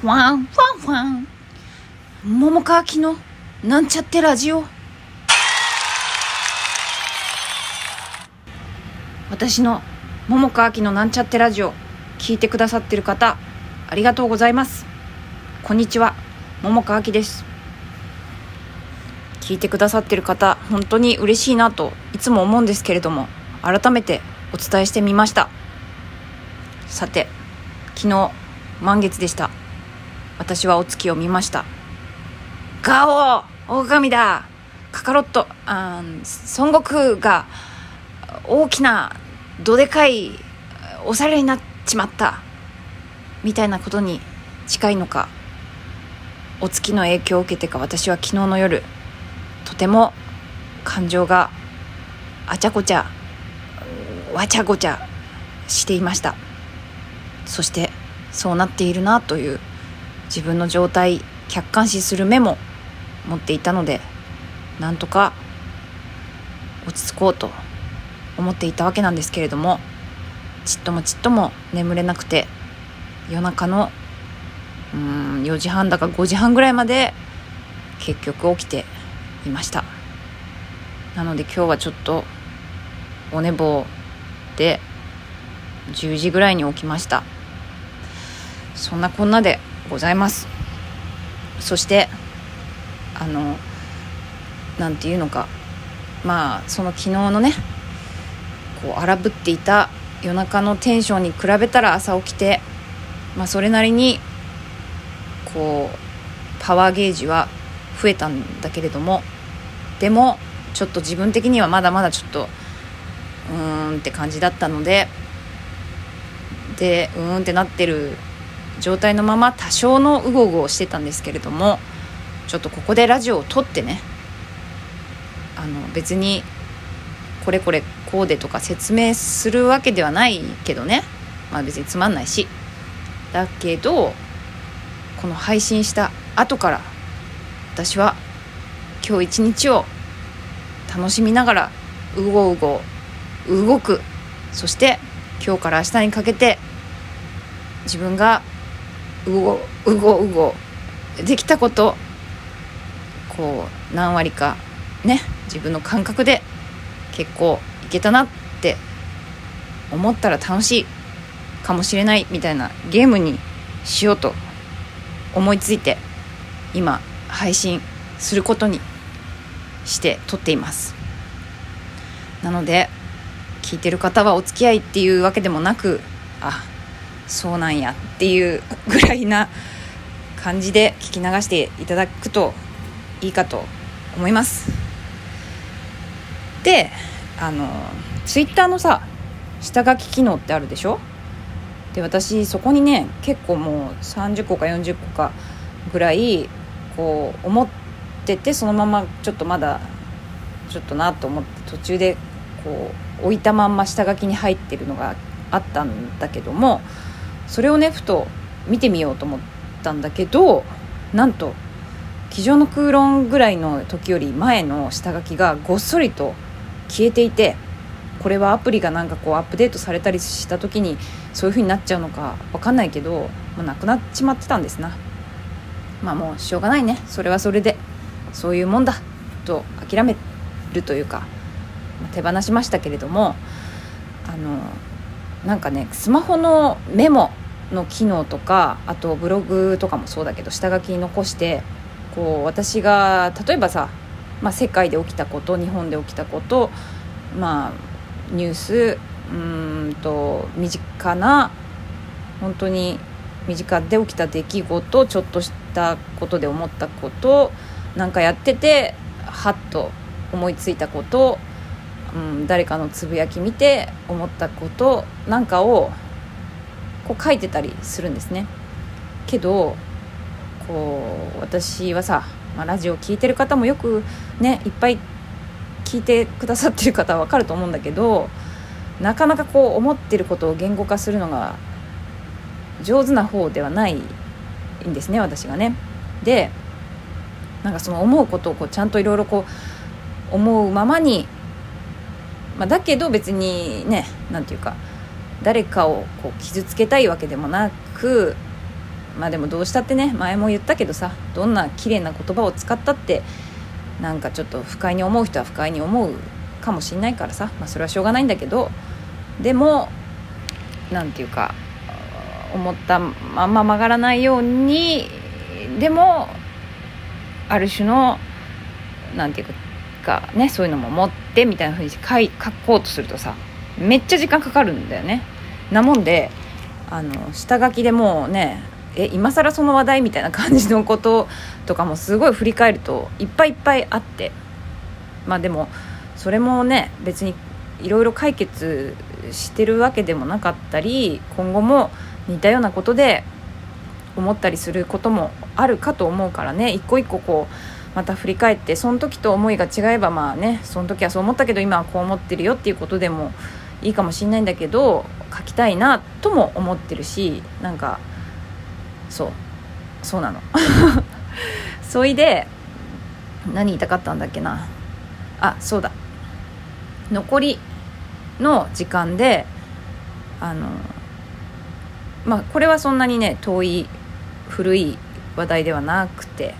ファンファンファン。桃川きのなんちゃってラジオ。私の桃川きのなんちゃってラジオ聞いてくださってる方ありがとうございます。こんにちは。桃川きです。聞いてくださってる方本当に嬉しいなといつも思うんですけれども改めてお伝えしてみました。さて昨日満月でした。私はお月を見ました。ガオ狼だ。カカロット。あ孫悟空が大きなどでかいお皿になっちまった。みたいなことに近いのかお月の影響を受けてか私は昨日の夜とても感情があちゃこちゃわちゃごちゃしていました。そしてそうなっているなという自分の状態客観視する目も持っていたのでなんとか落ち着こうと思っていたわけなんですけれどもちっともちっとも眠れなくて夜中のうん4時半だか5時半ぐらいまで結局起きていました。なので今日はちょっとお寝坊で10時ぐらいに起きました。そんなこんなでございます。そしてあのなんていうのか。まあその昨日のねこう荒ぶっていた夜中のテンションに比べたら朝起きて、まあ、それなりにこうパワーゲージは増えたんだけれどもでもちょっと自分的にはまだまだちょっとうーんって感じだったのででうーんってなってる状態のまま多少のうごうごをしてたんですけれどもちょっとここでラジオを撮ってねあの別にこれこれこうでとか説明するわけではないけどねまあ別につまんないしだけどこの配信した後から私は今日一日を楽しみながらうごうご動くそして今日から明日にかけて自分がうごうごうごできたことこう何割かね自分の感覚で結構いけたなって思ったら楽しいかもしれないみたいなゲームにしようと思いついて今配信することにして撮っています。なので聞いてる方はお付き合いっていうわけでもなくあそうなんやっていうぐらいな感じで聞き流していただくといいかと思います。であのツイッターのさ下書き機能ってあるでしょ？で私そこにね結構もう30個か40個かぐらいこう思っててそのままちょっとまだちょっとなと思って途中でこう置いたまんま下書きに入ってるのがあったんだけどもそれをねふと見てみようと思ったんだけどなんと「机上の空論」ぐらいの時より前の下書きがごっそりと消えていてこれはアプリがなんかこうアップデートされたりした時にそういう風になっちゃうのか分かんないけど、まあ、なくなっちまってたんですな。まあもうしょうがないね。それはそれでそういうもんだと諦めるというか、手放しましたけれどもあのなんかねスマホのメモの機能とかあとブログとかもそうだけど下書きに残してこう私が例えばさ、まあ、世界で起きたこと日本で起きたことまあニュースうんと身近な本当に身近で起きた出来事ちょっとしたことで思ったことなんかやっててはっと思いついたことうん、誰かのつぶやき見て思ったことなんかをこう書いてたりするんですね。けどこう私はさ、まあ、ラジオ聴いてる方もよくねいっぱい聞いてくださってる方は分かると思うんだけどなかなかこう思ってることを言語化するのが上手な方ではないんですね私がね。でなんかその思うことをこうちゃんといろいろこう思うままにまあ、だけど別にね何て言うか誰かをこう傷つけたいわけでもなくまあでもどうしたってね前も言ったけどさどんな綺麗な言葉を使ったってなんかちょっと不快に思う人は不快に思うかもしんないからさ、まあ、それはしょうがないんだけどでも何て言うか思ったまんま曲がらないようにでもある種の何て言うかねそういうのも持ってみたいなふうに書書こうとするとさめっちゃ時間かかるんだよね。なもんであの下書きでもうねえ今更その話題みたいな感じのこととかもすごい振り返るといっぱいいっぱいあって。まあでもそれもね別にいろいろ解決してるわけでもなかったり今後も似たようなことで思ったりすることもあるかと思うからね。一個一個こうまた振り返ってその時と思いが違えばまあねその時はそう思ったけど今はこう思ってるよっていうことでもいいかもしんないんだけど書きたいなとも思ってるしなんかそうそうなの。そいで何言いたかったんだっけな。あそうだ。残りの時間であのまあこれはそんなにね遠い古い話題ではなくて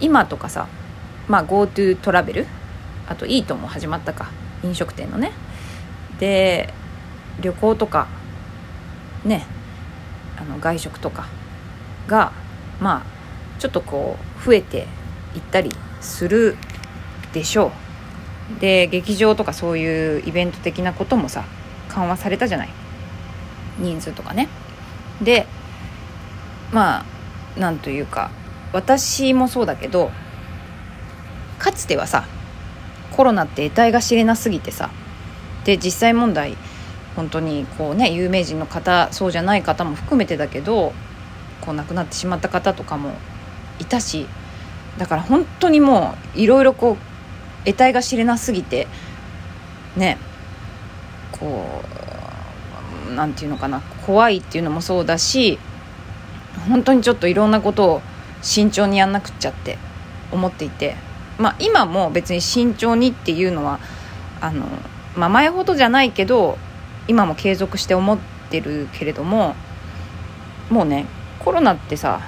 今とかさ、まあ、GoTo トラベルあとイートも始まったか。飲食店のね。で旅行とかねあの外食とかがまあちょっとこう増えていったりするでしょう。で劇場とかそういうイベント的なこともさ緩和されたじゃない。人数とかね。でまあなんというか私もそうだけどかつてはさコロナって得体が知れなすぎてさで実際問題本当にこうね有名人の方そうじゃない方も含めてだけどこう亡くなってしまった方とかもいたしだから本当にもういろいろこう得体が知れなすぎてねこうなんていうのかな怖いっていうのもそうだし本当にちょっといろんなことを慎重にやんなくっちゃって思っていてまあ今も別に慎重にっていうのはあの、まあ、前ほどじゃないけど今も継続して思ってるけれどももうねコロナってさ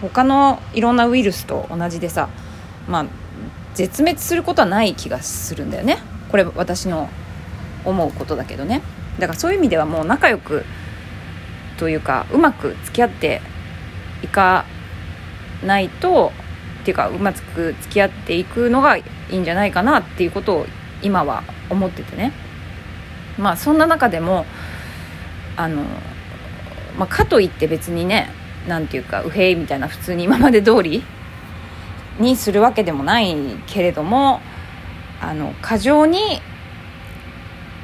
他のいろんなウイルスと同じでさまあ絶滅することはない気がするんだよね。これ私の思うことだけどね。だからそういう意味ではもう仲良くというかうまく付き合っていかないとっていうかうまく付き合っていくのがいいんじゃないかなっていうことを今は思っててねまあそんな中でもあの、まあ、かといって別にねなんていうかうへいみたいな普通に今まで通りにするわけでもないけれどもあの過剰に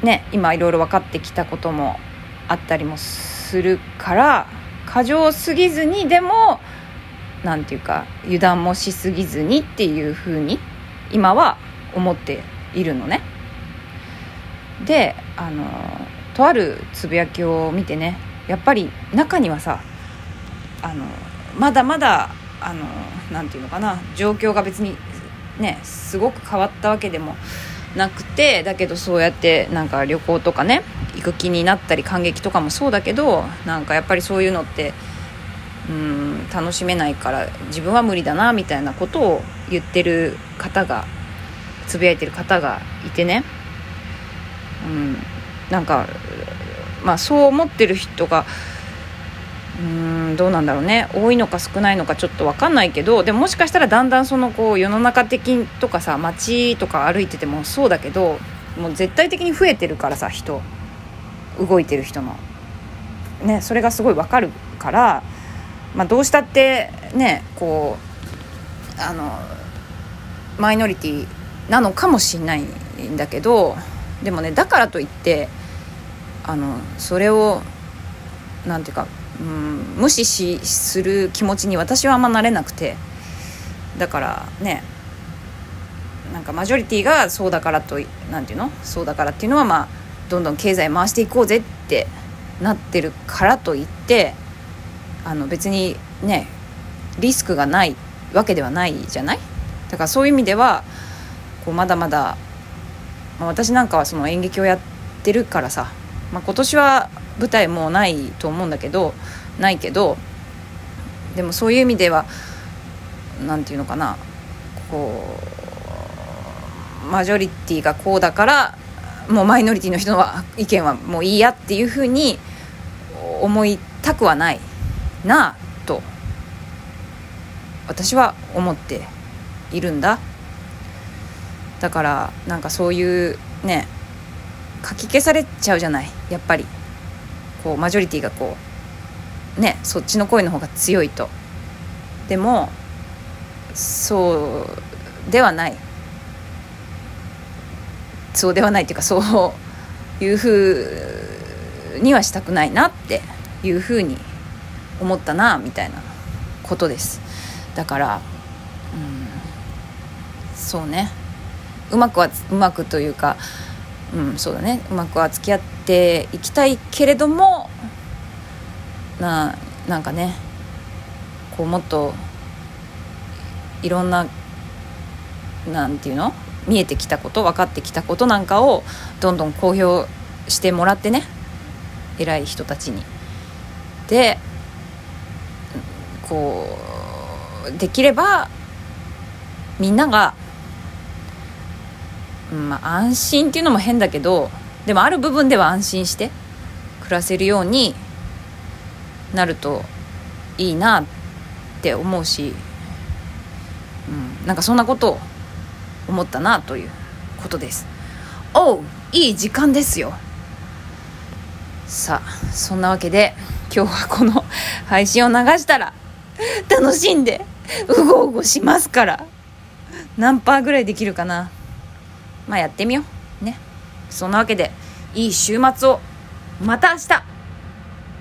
ね今いろいろ分かってきたこともあったりもするから過剰すぎずにでもなんていうか油断もしすぎずにっていうふうに今は思っているのね。であのとあるつぶやきを見てねやっぱり中にはさあのまだまだあのなていうのかな状況が別にねすごく変わったわけでもなくてだけどそうやってなんか旅行とかね行く気になったり感激とかもそうだけどなんかやっぱりそういうのってうん楽しめないから自分は無理だなみたいなことを言ってる方がつぶやいてる方がいてね。うん。なんかまあそう思ってる人がうんどうなんだろうね。多いのか少ないのかちょっと分かんないけどでももしかしたらだんだんそのこう世の中的とかさ街とか歩いててもそうだけどもう絶対的に増えてるからさ人。動いてる人の。ねそれがすごい分かるから、まあ、どうしたってねこうあのマイノリティなのかもしんないんだけどでもねだからといってあのそれをなんていうか、うん、無視しする気持ちに私はあんまなれなくてだからねなんかマジョリティがそうだからとなんていうの？そうだからっていうのはまあどんどん経済回していこうぜってなってるからといってあの別にねリスクがないわけではないじゃない？だからそういう意味ではこうまだまだ、私なんかはその演劇をやってるからさ、まあ、今年は舞台もうないと思うんだけどないけどでもそういう意味では何て言うのかなこうマジョリティがこうだからもうマイノリティの人の意見はもういいやっていうふうに思いたくはないなと私は思っているんだ。だからなんかそういうねかき消されちゃうじゃないやっぱり。こうマジョリティがこうねそっちの声の方が強いと。でもそうではない。そうではないっていうかそういうふうにはしたくないなっていうふうに思ったなみたいなことです。だからうんそうね。うまくはうまくというかうんそうだね。うまくは付き合っていきたいけれどもななんかねこうもっといろんななんていうの？見えてきたこと分かってきたことなんかをどんどん公表してもらってね。偉い人たちに。でこうできればみんなが、まあ、安心っていうのも変だけどでもある部分では安心して暮らせるようになるといいなって思うし、うん、なんかそんなことを思ったなということです。おういい時間ですよ。さあそんなわけで今日はこの配信を流したら楽しんでうごうごしますから何パーぐらいできるかな。まあやってみよう。ね。そんなわけでいい週末を。また明日。